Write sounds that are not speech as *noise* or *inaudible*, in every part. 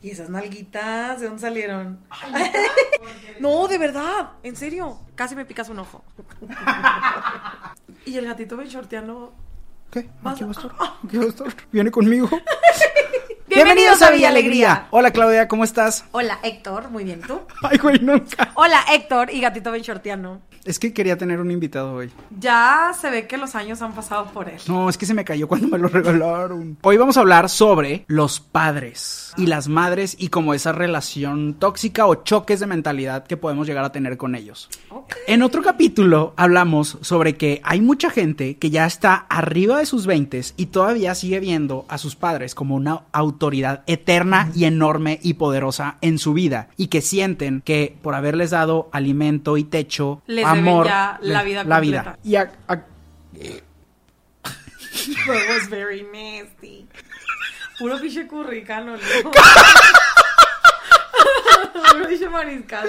¿Y esas nalguitas de dónde salieron? *laughs* no, de verdad, en serio. Casi me picas un ojo. *laughs* y el gatito benchorteano. ¿Qué? Vas- Aquí va a estar. Aquí va a *laughs* estar. Viene conmigo. Bienvenidos a Villa Alegría. Hola Claudia, ¿cómo estás? Hola, Héctor. Muy bien, ¿tú? *laughs* Ay, güey, nunca. Hola, Héctor y gatito benchorteano. Es que quería tener un invitado hoy. Ya se ve que los años han pasado por él. No, es que se me cayó cuando me lo *laughs* regalaron. Hoy vamos a hablar sobre los padres y las madres y como esa relación tóxica o choques de mentalidad que podemos llegar a tener con ellos. En otro capítulo hablamos sobre que hay mucha gente que ya está arriba de sus 20 y todavía sigue viendo a sus padres como una autoridad eterna y enorme y poderosa en su vida y que sienten que por haberles dado alimento y techo, Les deben amor, ya la vida la completa. vida. Y a- a- That was very nasty. Puro pinche curricano, ¿no? *laughs* Mariscado.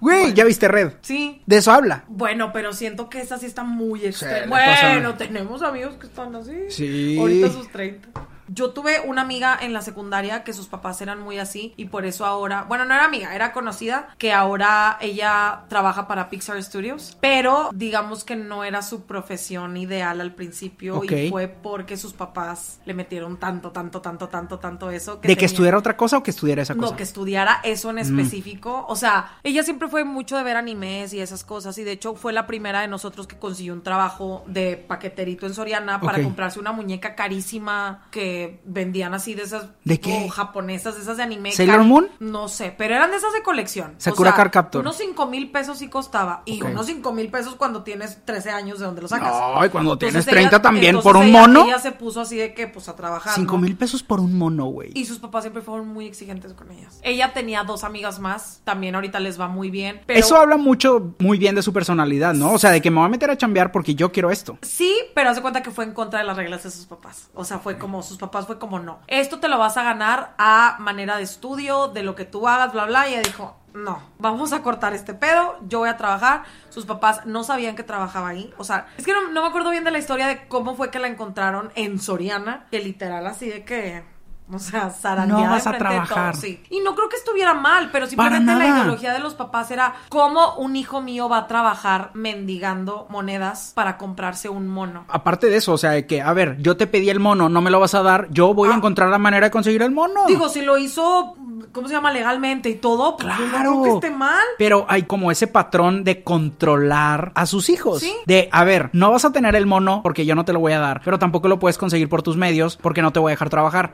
güey, ya viste Red. Sí. De eso habla. Bueno, pero siento que esa sí está muy extrema. Bueno, tenemos amigos que están así. Sí. Ahorita sus 30. Yo tuve una amiga en la secundaria que sus papás eran muy así y por eso ahora, bueno, no era amiga, era conocida, que ahora ella trabaja para Pixar Studios, pero digamos que no era su profesión ideal al principio y fue porque sus papás le metieron tanto, tanto, tanto, tanto, tanto eso. ¿De que estudiara otra cosa o que estudiara esa cosa? no, que estudiara eso Mm. en específico. O sea, ella siempre fue mucho de ver animes y esas cosas. Y de hecho, fue la primera de nosotros que consiguió un trabajo de paqueterito en Soriana para comprarse una muñeca carísima que vendían así de esas. ¿De qué? japonesas, de esas de anime. ¿Sailor Moon? No sé, pero eran de esas de colección. Sakura o sea, Card Captor. Unos 5 mil pesos sí costaba. Y unos 5 mil pesos cuando tienes 13 años de donde lo sacas. Ay, cuando Entonces tienes 30 también, por un ella- mono. Ella se puso así de que, pues, a trabajar. Cinco ¿no? mil pesos por un mono, güey. Y sus papás siempre fueron muy exigentes con ellas. Ella tenía dos amigas más, también ahorita les va muy bien. Pero Eso habla mucho, muy bien de su personalidad, ¿no? O sea, de que me voy a meter a chambear porque yo quiero esto. Sí, pero hace cuenta que fue en contra de las reglas de sus papás. O sea, fue como, sus papás fue como, no. Esto te lo vas a ganar a manera de estudio, de lo que tú hagas, bla, bla. Y ella dijo, no, vamos a cortar este pedo, yo voy a trabajar. Sus papás no sabían que trabajaba ahí. O sea, es que no, no me acuerdo bien de la historia de cómo fue que la encontraron en Soriana, que literal así de que... O sea, zarandeada No vas a trabajar. sí. Y no creo que estuviera mal, pero simplemente la ideología de los papás era cómo un hijo mío va a trabajar mendigando monedas para comprarse un mono. Aparte de eso, o sea, de que, a ver, yo te pedí el mono, no me lo vas a dar, yo voy a Ah. encontrar la manera de conseguir el mono. Digo, si lo hizo, ¿cómo se llama? Legalmente y todo, pues yo no Claro. creo que esté mal. Pero hay como ese patrón de controlar a sus hijos. Sí. De, a ver, no vas a tener el mono porque yo no te lo voy a dar, pero tampoco lo puedes conseguir por tus medios porque no te voy a dejar trabajar.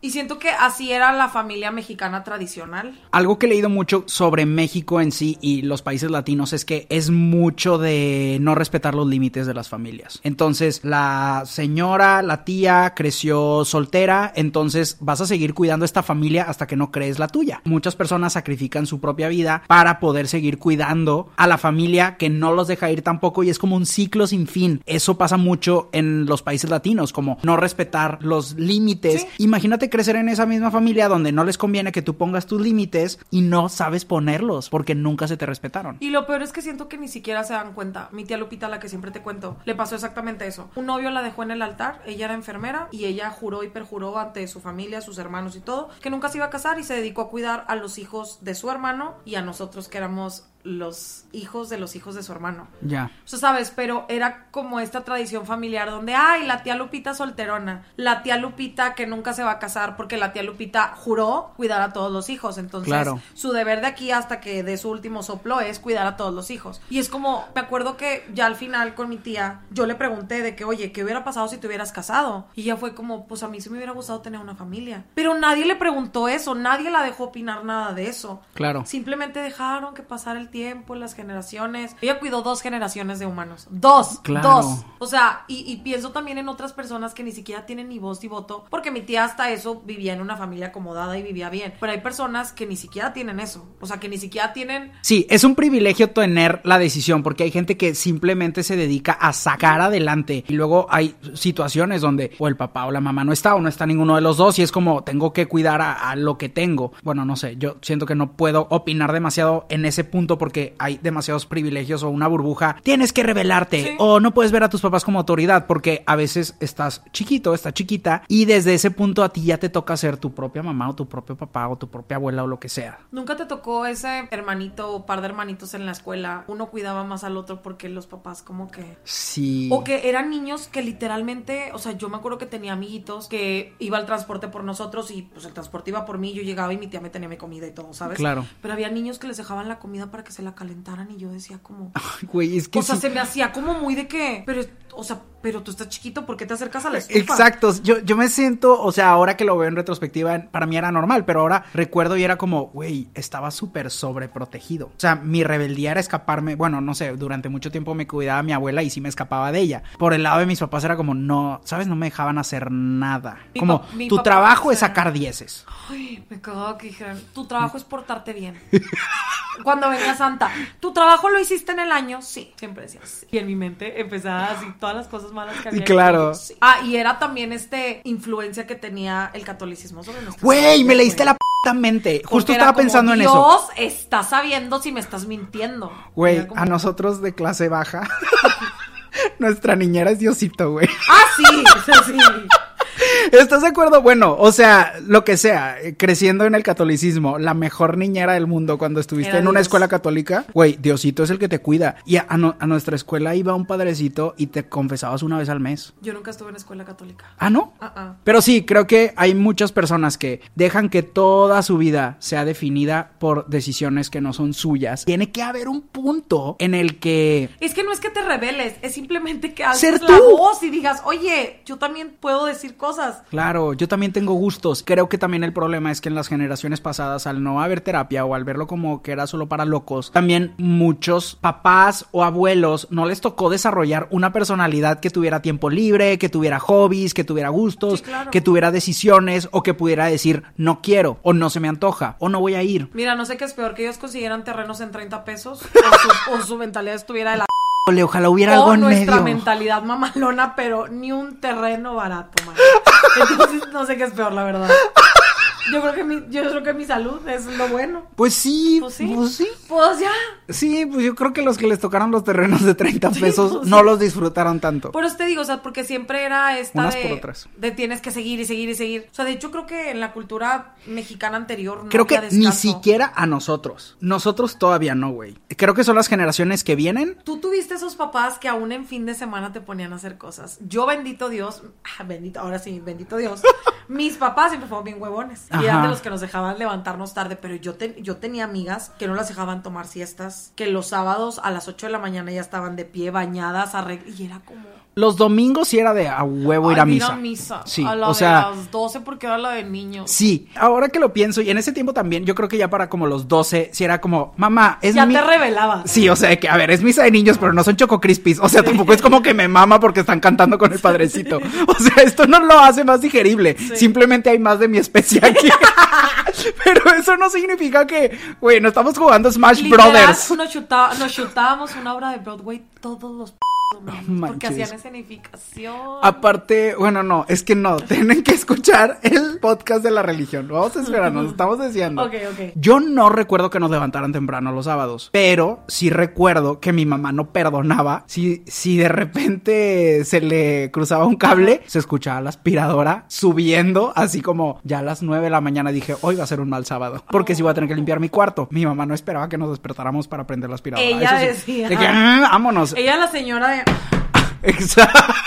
Y siento que así era la familia mexicana tradicional. Algo que he leído mucho sobre México en sí y los países latinos es que es mucho de no respetar los límites de las familias. Entonces, la señora, la tía creció soltera, entonces vas a seguir cuidando esta familia hasta que no crees la tuya. Muchas personas sacrifican su propia vida para poder seguir cuidando a la familia que no los deja ir tampoco y es como un ciclo sin fin. Eso pasa mucho en los países latinos, como no respetar los límites. Sí. Imagínate crecer en esa misma familia donde no les conviene que tú pongas tus límites y no sabes ponerlos porque nunca se te respetaron. Y lo peor es que siento que ni siquiera se dan cuenta. Mi tía Lupita, la que siempre te cuento, le pasó exactamente eso. Un novio la dejó en el altar, ella era enfermera y ella juró y perjuró ante su familia, sus hermanos y todo, que nunca se iba a casar y se dedicó a cuidar a los hijos de su hermano y a nosotros que éramos los hijos de los hijos de su hermano. Ya. O sea, sabes, pero era como esta tradición familiar donde, ay, la tía Lupita solterona, la tía Lupita que nunca se va a casar porque la tía Lupita juró cuidar a todos los hijos. Entonces, Claro. su deber de aquí hasta que dé su último soplo es cuidar a todos los hijos. Y es como, me acuerdo que ya al final con mi tía, yo le pregunté de que, oye, ¿qué hubiera pasado si te hubieras casado? Y ella fue como, pues a mí sí me hubiera gustado tener una familia. Pero nadie le preguntó eso, nadie la dejó opinar nada de eso. Claro. Simplemente dejaron que pasara el el tiempo, las generaciones. Ella cuidó dos generaciones de humanos. Dos. Claro. Dos. O sea, y, y pienso también en otras personas que ni siquiera tienen ni voz ni voto, porque mi tía hasta eso vivía en una familia acomodada y vivía bien. Pero hay personas que ni siquiera tienen eso. O sea, que ni siquiera tienen Sí, es un privilegio tener la decisión porque hay gente que simplemente se dedica a sacar adelante y luego hay situaciones donde o el papá o la mamá no está o no está ninguno de los dos y es como tengo que cuidar a, a lo que tengo. Bueno, no sé, yo siento que no puedo opinar demasiado en ese punto porque hay demasiados privilegios o una burbuja. Tienes que revelarte Sí. o no puedes ver a tus papás como autoridad porque a veces estás chiquito, estás chiquita y desde ese punto a ti ya te toca ser tu propia mamá o tu propio papá o tu propia abuela o lo que sea. ¿Nunca te tocó ese hermanito o par de hermanitos en la escuela? Uno cuidaba más al otro porque los papás como que... Sí. O que eran niños que literalmente, o sea, yo me acuerdo que tenía amiguitos que iba al transporte por nosotros y pues el transporte iba por mí, yo llegaba y mi tía me tenía mi comida y todo, ¿sabes? Claro. Pero había niños que les dejaban la comida para que se la calentaran y yo decía como... *laughs* Güey, es que O sea, sí. se me hacía como muy de que, pero, o sea, pero tú estás chiquito, ¿por qué te acercas a la estufa? Exacto, yo, yo me siento, o sea, ahora que lo veo en retrospectiva, para mí era normal, pero ahora recuerdo y era como, güey, estaba súper sobreprotegido. O sea, mi rebeldía era escaparme, bueno, no sé, durante mucho tiempo me cuidaba mi abuela y sí me escapaba de ella. Por el lado de mis papás era como, no, ¿sabes? No me dejaban hacer nada. Mi como, tu trabajo es sacar dieces. Ay, me cagaba que dijeran, tu trabajo es portarte bien. *laughs* Cuando venga Santa, ¿tu trabajo lo hiciste en el año? Sí. Siempre decía sí. Y en mi mente empezaba así todas las cosas malas que había. Claro. Sí. Ah, y era también este influencia que tenía el catolicismo sobre nosotros. Güey, me leíste la p mente. Justo estaba pensando en eso. Dios está sabiendo si me estás mintiendo. Güey, como- a nosotros de clase baja. *laughs* Nuestra niñera es Diosito, güey. Ah, sí, *laughs* sí, sí. ¿Estás de acuerdo? Bueno, o sea, lo que sea, creciendo en el catolicismo, la mejor niñera del mundo cuando estuviste Era en una Dios. escuela católica, güey, Diosito es el que te cuida. Y a, a no- a nuestra escuela iba un padrecito y te confesabas una vez al mes. Yo nunca estuve en escuela católica. Ah, ¿no? Ah, ah. Pero sí, creo que hay muchas personas que dejan que toda su vida sea definida por decisiones que no son suyas. Tiene que haber un punto en el que Es que no es que te rebeles, es simplemente que Ser alces la tú. voz y digas, oye, yo también puedo decir cosas. Claro, yo también tengo gustos. Creo que también el problema es que en las generaciones pasadas, al no haber terapia o al verlo como que era solo para locos, también muchos papás o abuelos no les tocó desarrollar una personalidad que tuviera tiempo libre, que tuviera hobbies, que tuviera gustos, Sí, claro. que tuviera decisiones o que pudiera decir no quiero o no se me antoja o no voy a ir. Mira, no sé qué es peor, que ellos consiguieran terrenos en 30 pesos o su, o su mentalidad estuviera de la... Ojalá hubiera o algo en nuestra medio. mentalidad mamalona, pero ni un terreno barato, man. *laughs* Entonces, no sé qué es peor, la verdad. Yo creo que mi, yo creo que mi salud es lo bueno. Pues sí, Pues sí. pues sí. Pues ya. Sí, pues yo creo que los que les tocaron los terrenos de 30 *laughs* Sí, pesos pues no sí. los disfrutaron tanto. Por eso te digo, o sea, porque siempre era esta Unas de, por otras. de tienes que seguir y seguir y seguir. O sea, de hecho creo que en la cultura mexicana anterior no Creo que ni siquiera a nosotros. Nosotros todavía no, güey. Creo que son las generaciones que vienen. Tú tuviste esos papás que aún en fin de semana te ponían a hacer cosas. Yo, bendito Dios, ah, bendito, ahora sí, bendito Dios. Mis papás siempre fueron bien huevones. Y eran de los que nos dejaban levantarnos tarde. Pero yo, te- yo tenía amigas que no las dejaban tomar siestas. Que los sábados a las 8 de la mañana ya estaban de pie, bañadas, arreg- Y era como. Los domingos sí era de a huevo ir a "Ay, misa. misa. Sí, a la o de sea, las 12 porque era la de niños. sí. Ahora que lo pienso, y en ese tiempo también, yo creo que ya para como los 12, sí era como, mamá, es ya mi... te revelabas. Sí, o sea, que a ver, es misa de niños, pero no son choco crispies. O sea, tampoco es como que me mama porque están cantando con el padrecito. *laughs* O sea, esto no lo hace más digerible. Simplemente hay más de mi especie aquí. *laughs* pero eso no significa que, güey, no estamos jugando Smash Literal, Brothers. Nos, chuta- nos chutábamos una obra de Broadway todos los porque hacían escenificación. Aparte, bueno, no, es que no, *laughs* tienen que escuchar el podcast de la religión. Vamos a esperar, nos *laughs* estamos deseando. Ok, ok. Yo no recuerdo que nos levantaran temprano los sábados, pero sí recuerdo que mi mamá no perdonaba si, si de repente se le cruzaba un cable, se escuchaba la aspiradora subiendo, así como ya a las 9 de la mañana dije, hoy va a ser un mal sábado, porque sí voy a tener que limpiar mi cuarto. Mi mamá no esperaba que nos despertáramos para prender la aspiradora. Ella Eso sí. decía. De que, "Ah, vámonos. Ella la señora de... Exacto. *laughs*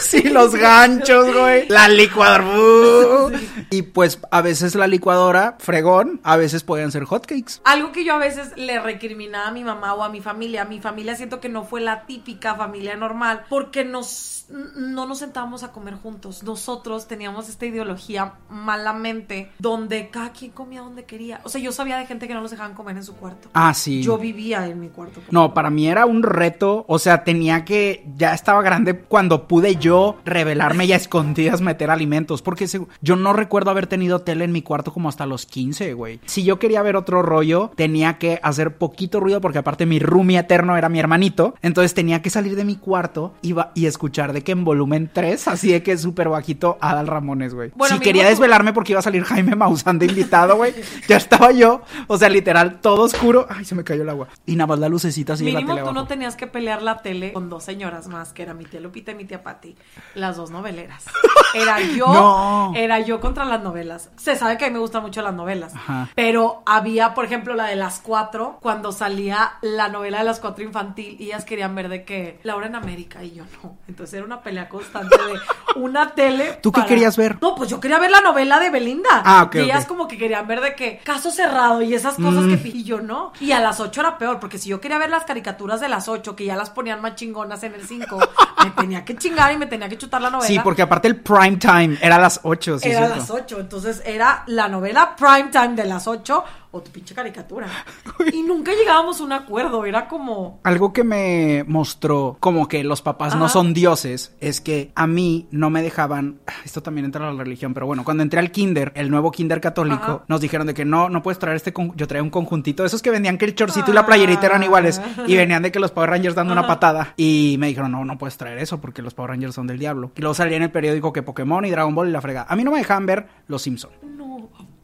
Sí, los ganchos, güey. La licuadora. *laughs* Y pues a veces la licuadora, fregón, a veces podían ser hotcakes. Algo que yo a veces le recriminaba a mi mamá o a mi familia, a mi familia siento que no fue la típica familia normal, porque nos, no nos sentábamos a comer juntos. Nosotros teníamos esta ideología malamente, donde cada quien comía donde quería. O sea, yo sabía de gente que no los dejaban comer en su cuarto. Ah, sí. Yo vivía en mi cuarto. No, para mí era un reto, o sea, tenía que, ya estaba grande cuando pude yo revelarme y a escondidas meter alimentos, porque se- yo no recuerdo haber tenido tele en mi cuarto como hasta los 15, güey. Si yo quería ver otro rollo, tenía que hacer poquito ruido, porque aparte mi roomie eterno era mi hermanito, entonces tenía que salir de mi cuarto iba, y escuchar de que en volumen 3, así de que súper bajito, Adal Ramones, güey. Bueno, si quería desvelarme porque iba a salir Jaime Maussan de invitado, güey, ya estaba yo, o sea, literal, todo oscuro, ay, se me cayó el agua, y nada más la lucecita así de la Mínimo tele tú no abajo. tenías que pelear la tele con dos señoras más, que era mi tía Lupita y mi tía Patti, las dos noveleras. *laughs* Era *gasps* yo, No. era yo contra las novelas. Se sabe que a mí me gustan mucho las novelas, Ajá. pero había, por ejemplo, la de las cuatro, cuando salía la novela de las cuatro infantil, y ellas querían ver de que Laura en América y yo no. Entonces era una pelea constante de una tele. *laughs* ¿Tú qué querías ver? No, pues yo quería ver la novela de Belinda. Ah, ok, Y ellas como que querían ver de que caso cerrado y esas cosas Mm. que y yo no. Y a las 8 era peor, porque si yo quería ver las caricaturas de las 8, que ya las ponían más chingonas en el 5, *laughs* me tenía que chingar y me tenía que chutar la novela. Sí, porque aparte el prime time. Era a las 8, sí, era a las 8, entonces era la novela prime time de las 8 o tu pinche caricatura. *laughs* Y nunca llegábamos a un acuerdo, era como Algo que me mostró como que los papás no son dioses es que a mí no me dejaban. Esto también entra a la religión, pero bueno, cuando entré al kinder, el nuevo kinder católico, Ajá. nos dijeron de que no, no puedes traer este. con- Yo traía un conjuntito esos que vendían que el chorcito y la playerita eran iguales y *laughs* venían de que los Power Rangers dando una patada. Y me dijeron, no, no puedes traer eso porque los Power Rangers son del diablo. Y luego salía en el periódico que Pokémon y Dragon Ball y la frega. A mí no me dejaban ver los Simpson. no.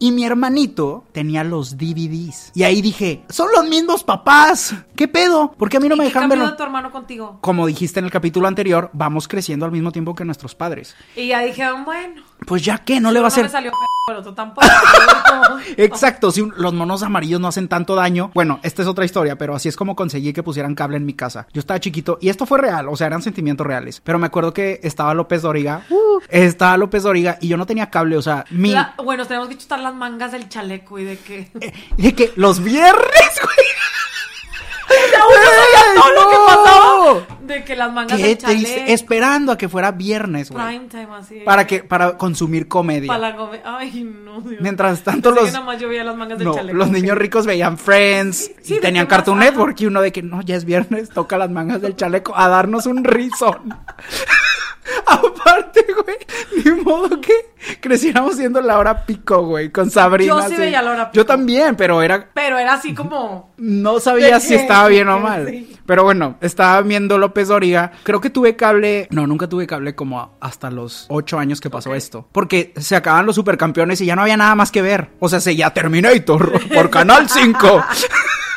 Y mi hermanito tenía los DVDs. Y ahí dije, son los mismos papás. ¿Qué pedo? ¿Por qué a mí no ¿Y me qué dejan verlo? de tu hermano contigo? Como dijiste en el capítulo anterior, vamos creciendo al mismo tiempo que nuestros padres. Y ya dije, bueno, Pues ya que, no le va a me hacer... salió p- pero tú tampoco. *laughs* Exacto, si un- los monos amarillos no hacen tanto daño. Bueno, esta es otra historia, pero así es como conseguí que pusieran cable en mi casa. Yo estaba chiquito y esto fue real, o sea, eran sentimientos reales. Pero me acuerdo que estaba López Doriga, uh, estaba López Doriga y yo no tenía cable, o sea, mi... La- bueno, tenemos que chutar las mangas del chaleco y de que... *laughs* De que los viernes, güey. *laughs* Ya uno sabía todo lo que pasaba. De que las mangas Qué del chaleco. triste, esperando a que fuera viernes, güey. Prime time así. Para que, para consumir comedia. Para la come- Ay, no, Dios. Mientras tanto Pensé que los, nada más yo veía las mangas del no, chaleco. los niños ricos veían Friends sí, y tenían Cartoon. Network y uno de que no, ya es viernes, toca las mangas del chaleco a darnos un rizón. *laughs* *laughs* Aparte, güey, ni modo que creciéramos siendo la hora pico, güey, con Sabrina. Yo sí veía la hora Yo pico. también, pero era Pero era así como... *laughs* no sabía ¿De si estaba bien o mal. Sí. Pero bueno, estaba viendo López Doriga. Creo que tuve cable. No, nunca tuve cable como hasta los ocho años que pasó esto. Porque se acaban los supercampeones y ya no había nada más que ver. O sea, seguía Terminator *laughs* por Canal 5.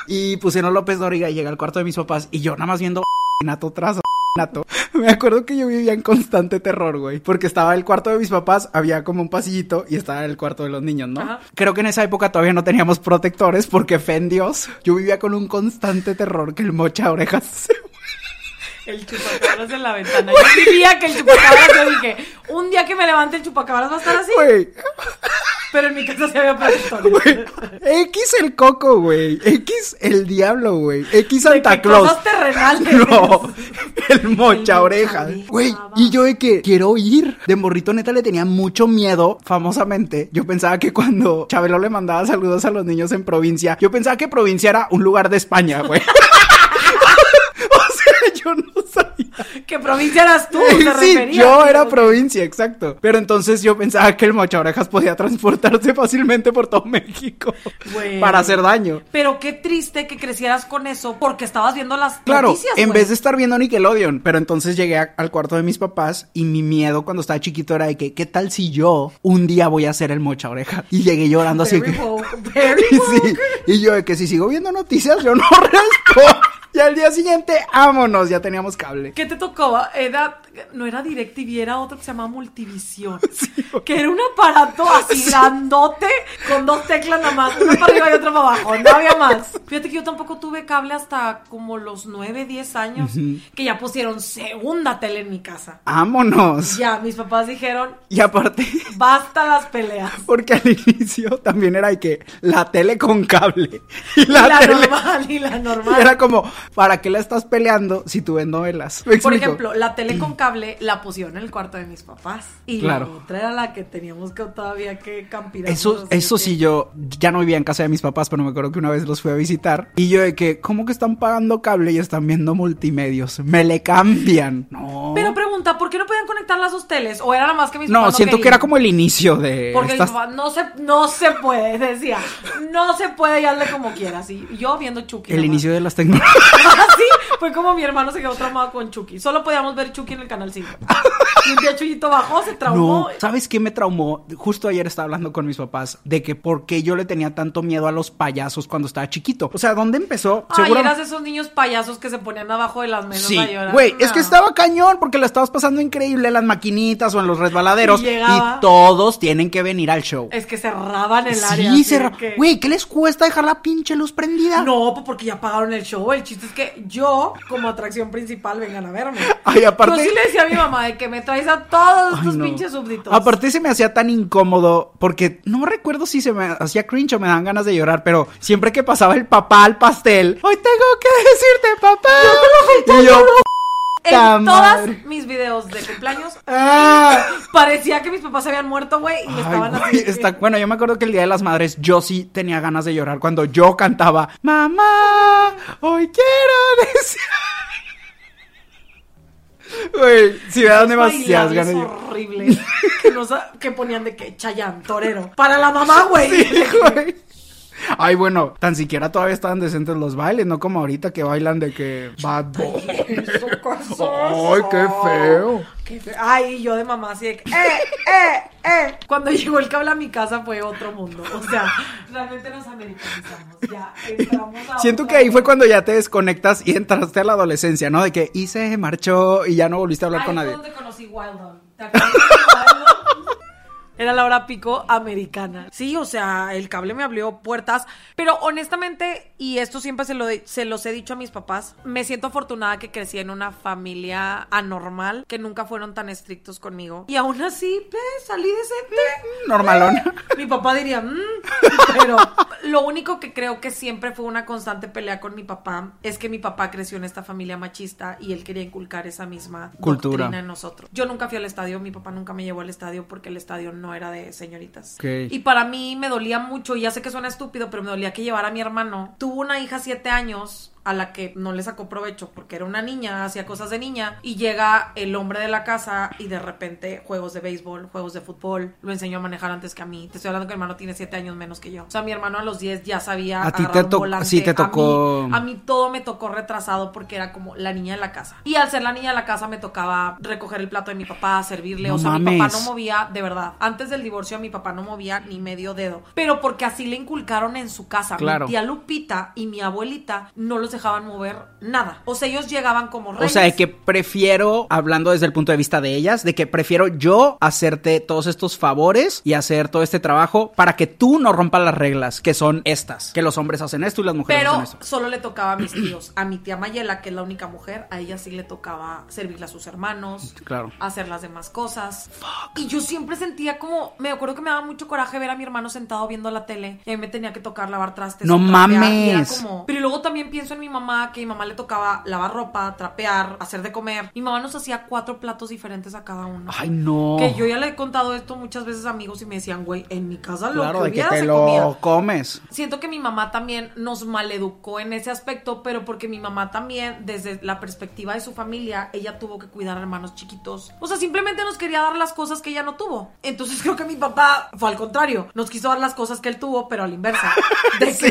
y pusieron López Doriga y llega al cuarto de mis papás y yo nada más viendo nato tras nato. *laughs* Me acuerdo que yo vivía en constante terror, güey. Porque estaba el cuarto de mis papás, había como un pasillito y estaba el cuarto de los niños, ¿no? Ajá. Creo que en esa época todavía no teníamos protectores porque fe en Dios. Yo vivía con un constante terror que el mocha orejas se *laughs* El chupacabras en la ventana. Yo vivía que el chupacabras, yo dije, un día que me levante el chupacabras va a estar así. Güey, Pero en mi casa se había *laughs* güey. X el coco, güey. X el diablo, güey. X Santa Claus. cosas terrenales. *laughs* No, *laughs* el mocha mocha Güey, y yo de que quiero ir. De morrito neta le tenía mucho miedo, famosamente. Yo pensaba que cuando Chabelo le mandaba saludos a los niños en provincia, yo pensaba que provincia era un lugar de España, güey. Yo no sabía. ¿Qué provincia eras tú? *laughs* Sí, refería. yo era provincia, exacto. Pero entonces yo pensaba que el mocha orejas podía transportarse *laughs* fácilmente por todo México para hacer daño. Pero qué triste que crecieras con eso porque estabas viendo las Claro, noticias. en güey. vez de estar viendo Nickelodeon, pero entonces llegué a- al cuarto de mis papás y mi miedo cuando estaba chiquito era de que, ¿qué tal si yo un día voy a ser el mocha oreja? Y llegué llorando así que... Y *laughs* sí, y yo de que si sigo viendo noticias yo no respondo. Y al día siguiente, vámonos, ya teníamos cable. ¿Qué te tocó? Era no era DirecTV, era otro que se llamaba Multivisión. *laughs* que era un aparato así *laughs* grandote con dos teclas nada más, una para arriba y otra para abajo, no había más. Fíjate que yo tampoco tuve cable hasta como los 9, 10 años, que ya pusieron segunda tele en mi casa. ¡Vámonos! Ya, mis papás dijeron, Y aparte, *laughs* basta las peleas. porque al inicio también era que la tele con cable y Y la, la tele... normal, y la Y normal. era como, ¿para qué la estás peleando si tú ves novelas? ¿Me Por ejemplo, la tele con cable la pusieron en el cuarto de mis papás. Y Claro. la otra era la que teníamos que todavía que campirar. Eso, eso sí, yo ya no vivía en casa de mis papás, pero me acuerdo que una vez los fui a visitar. Y yo de que, ¿cómo que están pagando cable y están viendo multimedios? Me le cambian. No. Pero pregunta, ¿por qué no podían conectar las dos teles? ¿O era nada más que mis no, papás siento que querían? era como el inicio de. Porque estas- mi papá, no se, no se puede, *laughs* decía. No se puede, y hazle como quieras. Y yo viendo Chucky. El inicio de las *laughs* tecnologías. Así fue como mi hermano se quedó traumado con Chucky. Solo podíamos ver Chucky en el canal 5. *laughs* Y un día Chuyito bajó, se traumó. No, ¿sabes qué me traumó? Justo ayer estaba hablando con mis papás de que por qué yo le tenía tanto miedo a los payasos cuando estaba chiquito. O sea, ¿dónde empezó? Ay, Seguro- eras esos niños payasos que se ponían abajo de las mesas Sí, a llorar. güey, es que No. estaba cañón porque la estabas pasando increíble en las maquinitas o en los resbaladeros Y todos tienen que venir al show. Es que cerraban el área. Sí, así cerra- de que- Güey, ¿qué les cuesta dejar la pinche luz prendida? No, pues porque ya pagaron el show. El chiste es que yo, como atracción principal, vengan a verme. Ay, aparte- Yo sí le decía a mi mamá de que me traes a todos Ay, no. pinches súbditos. Aparte se me hacía tan incómodo porque no recuerdo si se me hacía cringe o me daban ganas de llorar, pero siempre que pasaba el papá al pastel, hoy tengo que decirte papá. y yo, en todos mis videos de cumpleaños, ah. parecía que mis papás se habían muerto, güey, y me Ay, estaban así. está- Bueno, yo me acuerdo que el Día de las Madres yo sí tenía ganas de llorar cuando yo cantaba Mamá, hoy quiero decir... Güey, me dan demasiadas ganas horribles que, no sa- que ponían de que Chayán, torero. Para la mamá, güey. *laughs* Sí, güey. Ay, bueno, tan siquiera todavía estaban decentes los bailes, no como ahorita que bailan de que Bad cosa. Ay, qué feo. Qué fe- Ay, yo de mamá así de que, ¡eh, eh, eh! Cuando llegó el cable a mi casa fue otro mundo. O sea, realmente nos americanizamos. Ya, entramos a Siento que ahí fue cuando ya te desconectas y entraste a la adolescencia, ¿no? De que se marchó y ya no volviste a hablar Ahí con nadie. donde conocí Wild. ¿Te acuerdas? Era la hora pico americana. Sí, o sea, el cable me abrió puertas. Pero honestamente, y esto siempre se, lo, se los he dicho a mis papás, me siento afortunada que crecí en una familia anormal, que nunca fueron tan estrictos conmigo. Y aún así, pues, salí decente. Normalón. *laughs* Mi papá diría, "Mm", pero lo único que creo que siempre fue una constante pelea con mi papá es que mi papá creció en esta familia machista y él quería inculcar esa misma Cultura. doctrina en nosotros. Yo nunca fui al estadio, mi papá nunca me llevó al estadio porque el estadio no era de señoritas. Y para mí me dolía mucho, y ya sé que suena estúpido, pero me dolía que llevara a mi hermano. Tuvo una hija siete años a la que no le sacó provecho porque era una niña, hacía cosas de niña y llega el hombre de la casa y de repente juegos de béisbol, juegos de fútbol, lo enseñó a manejar antes que a mí. Te estoy hablando que mi hermano tiene siete años menos que yo. O sea, mi hermano a los 10 ya sabía A ti te to- volante. sí te A mí- tocó- A mí, todo me tocó retrasado porque era como la niña de la casa. Y al ser la niña de la casa me tocaba recoger el plato de mi papá, servirle. No o sea, mi papá no movía, de verdad. Antes del divorcio mi papá no movía ni medio dedo. Pero porque así le inculcaron en su casa. Claro. Mi tía Lupita y mi abuelita no los dejaban mover nada. O sea, ellos llegaban como O reyes. sea, de que prefiero, hablando desde el punto de vista de ellas, de que prefiero yo hacerte todos estos favores y hacer todo este trabajo para que tú no rompas las reglas, que son estas. Que los hombres hacen esto y las mujeres Pero hacen esto. solo le tocaba a mis tíos. A mi tía Mayela, que es la única mujer, a ella sí le tocaba servirle a sus hermanos. Claro. Hacer las demás cosas. Y yo siempre sentía como. Me acuerdo que me daba mucho coraje ver a mi hermano sentado viendo la tele. Y a mí me tenía que tocar lavar trastes. No o mames. como- Pero luego también pienso en mi mamá, que mi mamá le tocaba lavar ropa, trapear, hacer de comer. Mi mamá nos hacía cuatro platos diferentes a cada uno. Ay, no. Que yo ya le he contado esto muchas veces a amigos y me decían, güey, en mi casa lo Claro, que de que te se lo comía. comes. Siento que mi mamá también nos maleducó en ese aspecto, pero porque mi mamá también, desde la perspectiva de su familia, ella tuvo que cuidar a hermanos chiquitos. O sea, simplemente nos quería dar las cosas que ella no tuvo. Entonces *laughs* creo que mi papá fue al contrario. Nos quiso dar las cosas que él tuvo, pero a la inversa. De *laughs* Sí,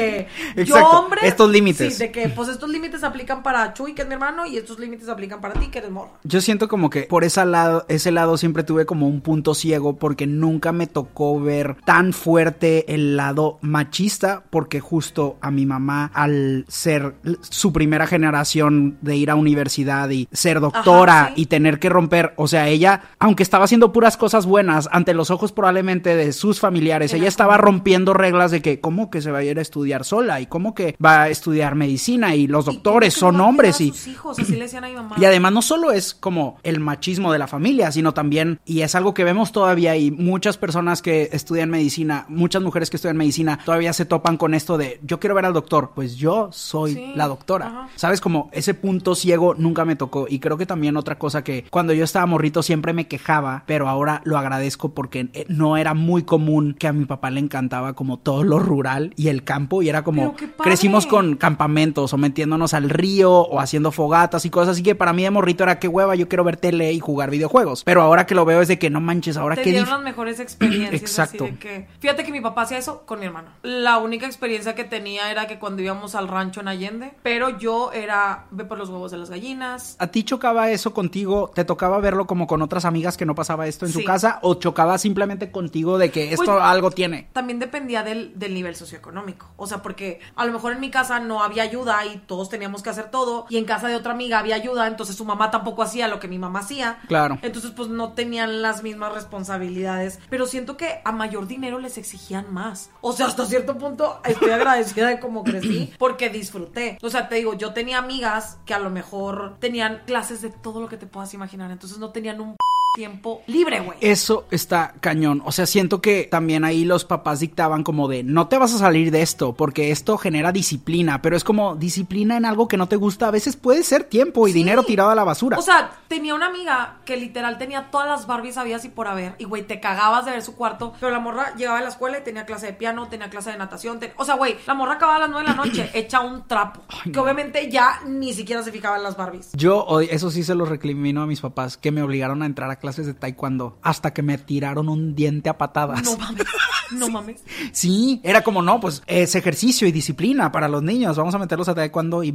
que yo, hombre. Estos límites. Sí, de que, pues pues estos límites aplican para Chuy, que es mi hermano, y estos límites aplican para ti, que eres morra. Yo siento como que por ese lado, ese lado siempre tuve como un punto ciego porque nunca me tocó ver tan fuerte el lado machista porque justo a mi mamá al ser su primera generación de ir a universidad y ser doctora Ajá, sí. y tener que romper, o sea, ella, aunque estaba haciendo puras cosas buenas ante los ojos probablemente de sus familiares, Era ella estaba rompiendo reglas de que cómo que se va a ir a estudiar sola y cómo que va a estudiar medicina y los doctores son no hombres y hijos, así le decían a mi mamá. y además no solo es como el machismo de la familia, sino también, y es algo que vemos todavía y muchas personas que estudian medicina, muchas mujeres que estudian medicina, todavía se topan con esto de yo quiero ver al doctor, pues yo soy Sí, la doctora. ajá. ¿Sabes? Como ese punto ciego nunca me tocó y creo que también otra cosa que cuando yo estaba morrito siempre me quejaba, pero ahora lo agradezco porque eh, no era muy común que a mi papá le encantaba como todo lo rural y el campo y era como crecimos con campamentos o metiéndonos al río o haciendo fogatas y cosas así que para mí de morrito era que hueva, yo quiero ver tele y jugar videojuegos. Pero ahora que lo veo es de que no manches, ahora qué dieron dif- las mejores experiencias. Exacto. Así de que, fíjate que mi papá hacía eso con mi hermano. La única experiencia que tenía era que cuando íbamos al rancho en Allende, pero yo era ve por los huevos de las gallinas. ¿A ti chocaba eso contigo? ¿Te tocaba verlo como con otras amigas que no pasaba esto en su Sí. casa? ¿O chocaba simplemente contigo de que esto Pues- algo tiene? También dependía del, del nivel socioeconómico. O sea, porque a lo mejor en mi casa no había ayuda y todos teníamos que hacer todo. Y en casa de otra amiga había ayuda, entonces su mamá tampoco hacía lo que mi mamá hacía. Claro. Entonces, pues no tenían las mismas responsabilidades. Pero siento que a mayor dinero les exigían más. O sea, hasta cierto punto estoy agradecida de cómo crecí *clears throat* porque disfruté. O sea, te digo, yo tenía amigas que a lo mejor tenían clases de todo lo que te puedas imaginar. Entonces no tenían un tiempo libre, güey. Eso está cañón. O sea, siento que también ahí los papás dictaban como de no te vas a salir de esto porque esto genera disciplina, pero es como disciplina en algo que no te gusta. A veces puede ser tiempo y Sí. dinero tirado a la basura. O sea, tenía una amiga que literal tenía todas las Barbies habidas y por haber. Y, güey, te cagabas de ver su cuarto. Pero la morra llegaba a la escuela y tenía clase de piano, tenía clase de natación. ten- O sea, güey, la morra acababa a las 9 de la noche, *clears throat* hecha un trapo. Que obviamente ya ni siquiera se fijaba en las Barbies. Yo, eso sí se lo recrimino a mis papás, que me obligaron a entrar a clases de taekwondo hasta que me tiraron un diente a patadas. No mames, *laughs* no mames. Sí, era como no, pues es ejercicio y disciplina para los niños. Vamos a meterlos a taekwondo y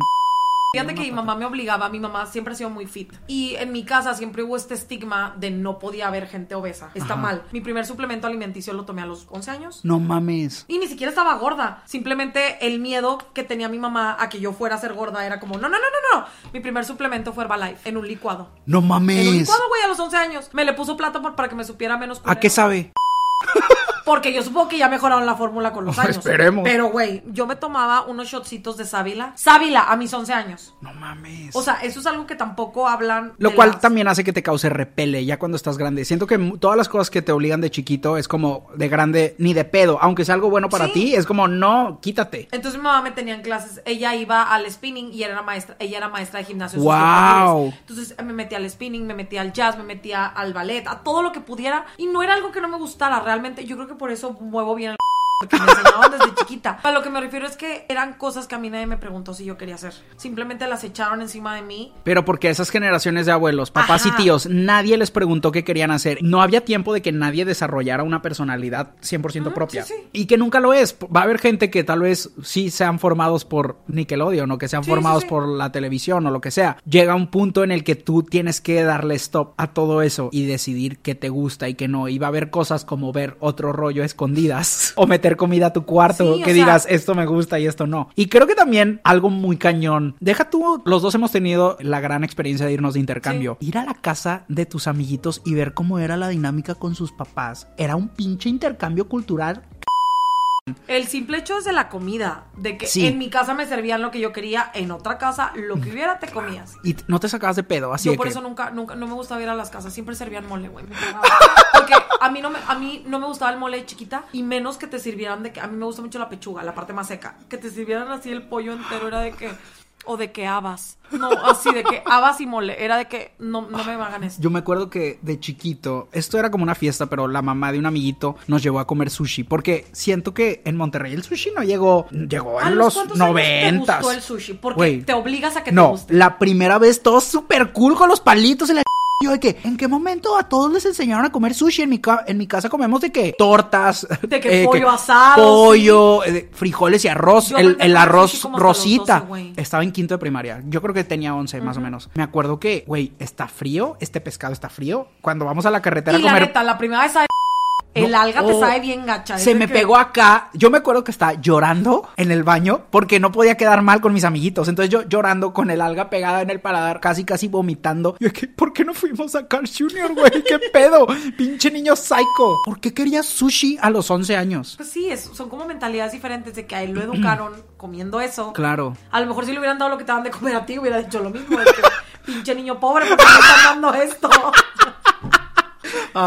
Fíjate que mi mamá me obligaba, mi mamá siempre ha sido muy fit. Y en mi casa siempre hubo este estigma de no podía haber gente obesa. Está Ajá. mal. Mi primer suplemento alimenticio lo tomé a los 11 años. no mames. Y ni siquiera estaba gorda. Simplemente el miedo que tenía mi mamá a que yo fuera a ser gorda era como, no, no, no, no, no. Mi primer suplemento fue Herbalife en un licuado. No En un mames. licuado, güey, a los 11 años. Me le puso plata por- para que me supiera menos ¿A culero. qué sabe? *laughs* Porque yo supongo que ya mejoraron la fórmula con los años. Esperemos. Pero, güey, yo me tomaba unos shotcitos de sábila. Sábila a mis 11 años. No mames. O sea, eso es algo que tampoco hablan. Lo cual las- también hace que te cause repele ya cuando estás grande. Siento que todas las cosas que te obligan de chiquito es como de grande ni de pedo. Aunque sea algo bueno para Sí. ti, es como no, quítate. Entonces mi mamá me tenía en clases, ella iba al spinning y era maestra, ella era maestra de gimnasio. ¡Guau! Entonces me metía al spinning, me metía al jazz, me metía al ballet, a todo lo que pudiera y no era algo que no me gustara realmente. Yo creo que por eso muevo bien el porque me enseñaban desde chiquita. A lo que me refiero es que eran cosas que a mí nadie me preguntó si yo quería hacer. Simplemente las echaron encima de mí. Pero porque esas generaciones de abuelos, papás Ajá. y tíos, nadie les preguntó qué querían hacer. No había tiempo de que nadie desarrollara una personalidad 100% propia. sí, sí. Y que nunca lo es. Va a haber gente que tal vez sí sean formados por Nickelodeon o que sean Sí, formados por la televisión o lo que sea. Llega un punto en el que tú tienes que darle stop a todo eso y decidir qué te gusta y qué no. Y va a haber cosas como ver otro rollo escondidas *laughs* o meter comida a tu cuarto Sí, que sea- digas esto me gusta y esto no. Y creo que también algo muy cañón. Deja tú, los dos hemos tenido la gran experiencia de irnos de intercambio. Ir a la casa de tus amiguitos y ver cómo era la dinámica con sus papás. Era un pinche intercambio cultural. El simple hecho es de la comida, de que Sí. en mi casa me servían lo que yo quería, en otra casa lo que hubiera te comías. Y no te sacabas de pedo, así Yo de por que- eso nunca, nunca, no me gustaba ir a las casas, siempre servían mole, güey. Porque a mí no me, a mí no me gustaba el mole de chiquita y menos que te sirvieran de que, a mí me gusta mucho la pechuga, la parte más seca, que te sirvieran así el pollo entero era de que, o de que habas, no, así de que habas y mole, era de que no, no me hagan esto. Yo me acuerdo que de chiquito, esto era como una fiesta, pero la mamá de un amiguito nos llevó a comer sushi, porque siento que en Monterrey el sushi no llegó, llegó ¿A en los años te noventas. gustó el sushi? Porque te obligas a que te No, guste. la primera vez todo súper cool con los palitos y la Yo de que, ¿en qué momento a todos les enseñaron a comer sushi? En mi, ca- en mi casa comemos de que tortas, eh, De que pollo asado, pollo, eh, frijoles y arroz. Yo El, arroz rosita. 12, güey. Estaba en quinto de primaria. Yo creo que tenía 11 más o menos. Me acuerdo que, güey, está frío, este pescado está frío. Cuando vamos a la carretera Y a la comer. neta, la primera vez. El No, alga te oh, sabe bien gacha. es Se me que- pegó acá. Yo me acuerdo que estaba llorando en el baño porque no podía quedar mal con mis amiguitos. Entonces yo llorando con el alga pegada en el paladar, casi casi vomitando. Yo que, ¿por qué no fuimos a Carl Jr., güey? ¿Qué *laughs* pedo? Pinche niño psycho. ¿Por qué querías sushi a los 11 años? Pues sí, es- son como mentalidades diferentes de que a él lo educaron *clears throat* comiendo eso. Claro. A lo mejor si le hubieran dado lo que te dan de comer a ti, hubiera dicho lo mismo. de que, *laughs* pinche niño pobre, ¿por qué me están dando esto?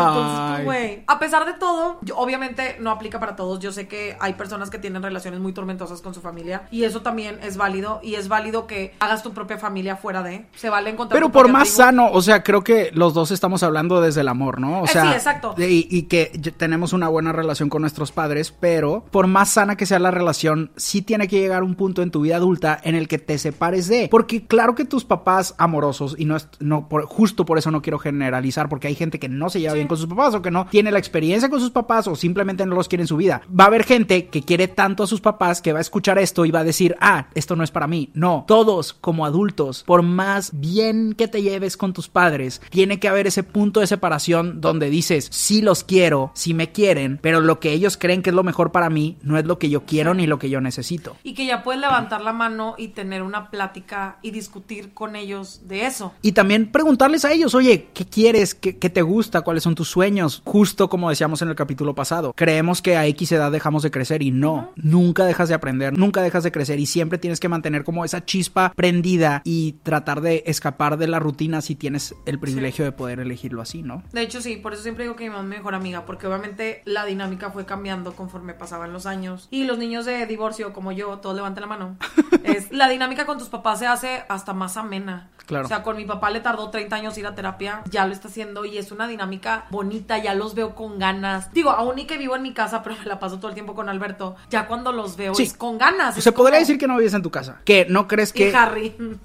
Entonces, pues, güey, a pesar de todo, yo- obviamente no aplica para todos. Yo sé que hay personas que tienen relaciones muy tormentosas con su familia y eso también es válido y es válido que hagas tu propia familia fuera de. Se vale encontrar Pero por más tribu. sano, o sea, creo que los dos estamos hablando desde el amor, ¿no? O Eh, sea, sí, exacto. Y, y que tenemos una buena relación con nuestros padres, pero por más sana que sea la relación, sí tiene que llegar un punto en tu vida adulta en el que te separes de. Porque claro que tus papás amorosos, y no es, no, por, justo por eso no quiero generalizar, porque hay gente que no se lleva bien con sus papás o que no tiene la experiencia con sus papás o simplemente no los quiere en su vida. Va a haber gente que quiere tanto a sus papás que va a escuchar esto y va a decir, ah, esto no es para mí. No, todos como adultos, por más bien que te lleves con tus padres, tiene que haber ese punto de separación donde dices, sí los quiero, sí me quieren, pero lo que ellos creen que es lo mejor para mí no es lo que yo quiero ni lo que yo necesito. Y que ya puedes levantar la mano y tener una plática y discutir con ellos de eso. Y también preguntarles a ellos, oye, ¿qué quieres? ¿Qué, qué te gusta? ¿Cuáles son tus sueños? Justo como decíamos en el capítulo pasado, creemos que a X edad dejamos de crecer y no, nunca dejas de aprender, nunca dejas de crecer y siempre tienes que mantener como esa chispa prendida y tratar de escapar de la rutina si tienes el privilegio de poder elegirlo así, ¿no? De hecho, sí, por eso siempre digo que mi mamá es mi mejor amiga, porque obviamente la dinámica fue cambiando conforme pasaban los años. Y los niños de divorcio, como yo, todos levanten la mano. *laughs* es, la dinámica con tus papás se hace hasta más amena. Claro. O sea, con mi papá le tardó 30 años ir a terapia, ya lo está haciendo y es una dinámica bonita, ya los veo con ganas. Digo, aún ni que vivo en mi casa, pero me la paso todo el tiempo con Alberto. Ya cuando los veo Sí. es con ganas. Se podría decir que no vives en tu casa, que no crees Y que... Harry. *laughs*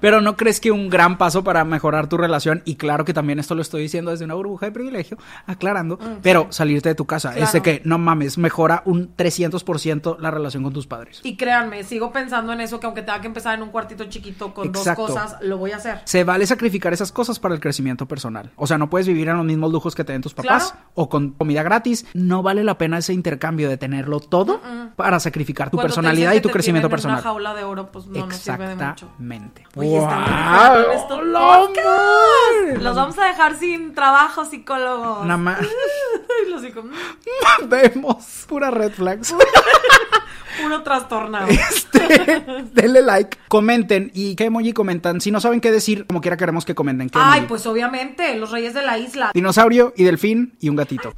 Pero no crees que un gran paso para mejorar tu relación, y claro que también esto lo estoy diciendo desde una burbuja de privilegio, aclarando, pero salirte de tu casa. Es de Mm, Claro. que, no mames, mejora un 300% la relación con tus padres. Y créanme, sigo pensando en eso, que aunque tenga que empezar en un cuartito chiquito con Exacto. dos cosas, lo voy a hacer. Se vale sacrificar esas cosas para el crecimiento personal. O sea, no puedes vivir en los mismos lujos que te den tus papás Claro. o con comida gratis. No vale la pena ese intercambio de tenerlo todo para sacrificar tu Cuando personalidad y tu crecimiento personal. Una jaula de oro, pues no nos sirve de mucho. Exactamente. Oye, están. Los vamos a dejar sin trabajo, psicólogos. Nada más. *laughs* Y los psicó- Vemos pura red flags. *laughs* Puro trastornado. Este, *laughs* denle like, comenten y qué emoji comentan. Si no saben qué decir, como quiera queremos que comenten. ¿Qué Ay, emoji? pues obviamente, los reyes de la isla. Dinosaurio y delfín y un gatito.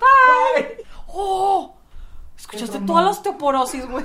¡Oh! Escuchaste toda la osteoporosis, güey.